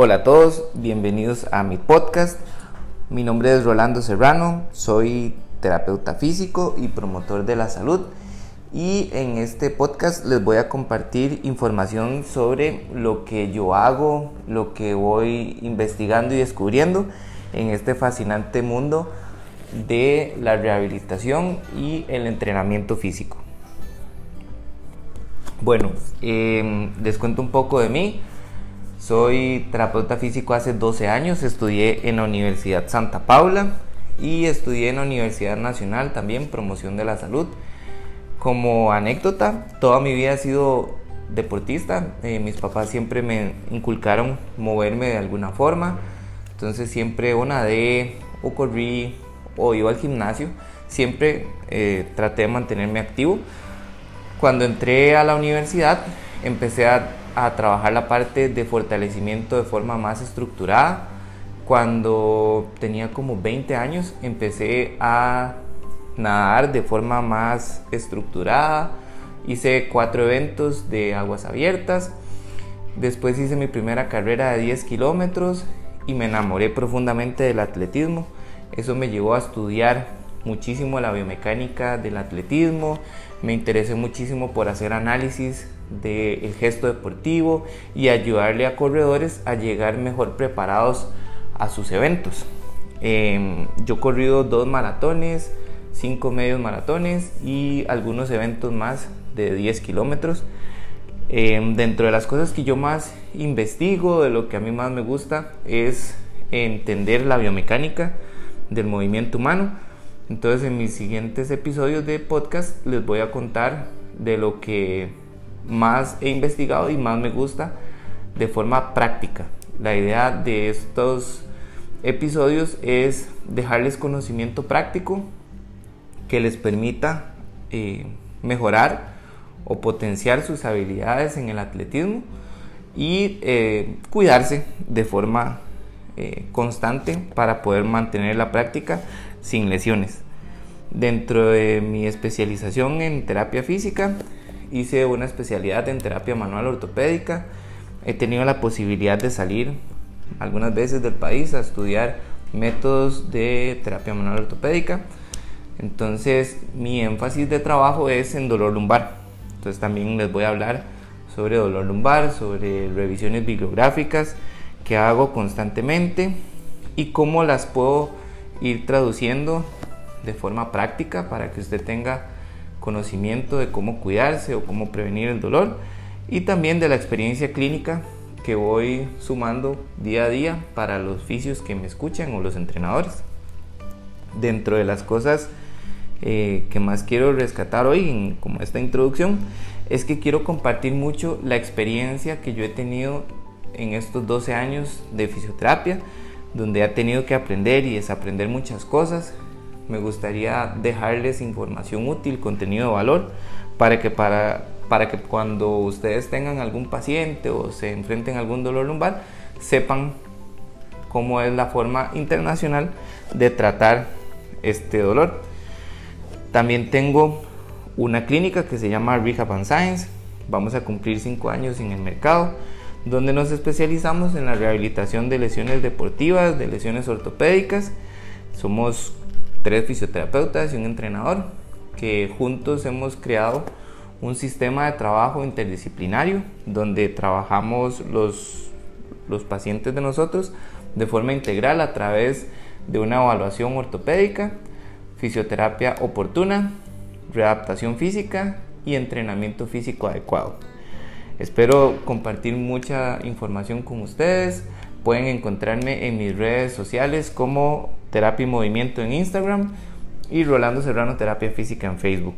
Hola a todos, bienvenidos a mi podcast. Mi nombre es Rolando Serrano, soy terapeuta físico y promotor de la salud y en este podcast les voy a compartir información sobre lo que yo hago, lo que voy investigando y descubriendo en este fascinante mundo de la rehabilitación y el entrenamiento físico. Bueno, em, les cuento un poco de mí. Soy terapeuta físico hace 12 años, estudié en la Universidad Santa Paula y estudié en la Universidad Nacional también, promoción de la salud. Como anécdota, toda mi vida he sido deportista. Eh, mis papás siempre me inculcaron moverme de alguna forma. Entonces siempre o nadé o corrí o iba al gimnasio. Siempre eh, traté de mantenerme activo. Cuando entré a la universidad empecé a, a trabajar la parte de fortalecimiento de forma más estructurada. Cuando tenía como 20 años empecé a nadar de forma más estructurada. Hice cuatro eventos de aguas abiertas. Después hice mi primera carrera de 10 kilómetros y me enamoré profundamente del atletismo. Eso me llevó a estudiar muchísimo la biomecánica del atletismo. Me interesé muchísimo por hacer análisis del gesto deportivo y ayudarle a corredores a llegar mejor preparados a sus eventos. Em, yo he corrido dos maratones, cinco medios maratones y algunos eventos más de 10 kilómetros. Em, dentro de las cosas que yo más investigo, de lo que a mí más me gusta, es entender la biomecánica del movimiento humano. Entonces en mis siguientes episodios de podcast les voy a contar de lo que más he investigado y más me gusta de forma práctica. La idea de estos episodios es dejarles conocimiento práctico que les permita eh, mejorar o potenciar sus habilidades en el atletismo y eh, cuidarse de forma eh, constante para poder mantener la práctica sin lesiones. Dentro de mi especialización en terapia física, hice una especialidad en terapia manual ortopédica. He tenido la posibilidad de salir algunas veces del país a estudiar métodos de terapia manual ortopédica entonces mi énfasis de trabajo es en dolor lumbar. Entonces también les voy a hablar sobre dolor lumbar, sobre revisiones bibliográficas que hago constantemente y cómo las puedo ir traduciendo de forma práctica para que usted tenga conocimiento de cómo cuidarse o cómo prevenir el dolor y también de la experiencia clínica que voy sumando día a día para los fisios que me escuchan o los entrenadores. Dentro de las cosas eh, que más quiero rescatar hoy, en, como esta introducción, es que quiero compartir mucho la experiencia que yo he tenido en estos 12 años de fisioterapia, donde he tenido que aprender y desaprender muchas cosas. Me gustaría dejarles información útil, contenido de valor, para que, para, para que cuando ustedes tengan algún paciente o se enfrenten a algún dolor lumbar, sepan cómo es la forma internacional de tratar este dolor. También tengo una clínica que se llama Rehab and Science. Vamos a cumplir 5 años en el mercado, donde nos especializamos en la rehabilitación de lesiones deportivas, de lesiones ortopédicas. Somos tres fisioterapeutas y un entrenador que juntos hemos creado un sistema de trabajo interdisciplinario donde trabajamos los, los pacientes de nosotros de forma integral a través de una evaluación ortopédica fisioterapia oportuna, readaptación física y entrenamiento físico adecuado. Espero compartir mucha información con ustedes. Pueden encontrarme en mis redes sociales como Terapia y Movimiento en Instagram y Rolando Serrano Terapia Física en Facebook.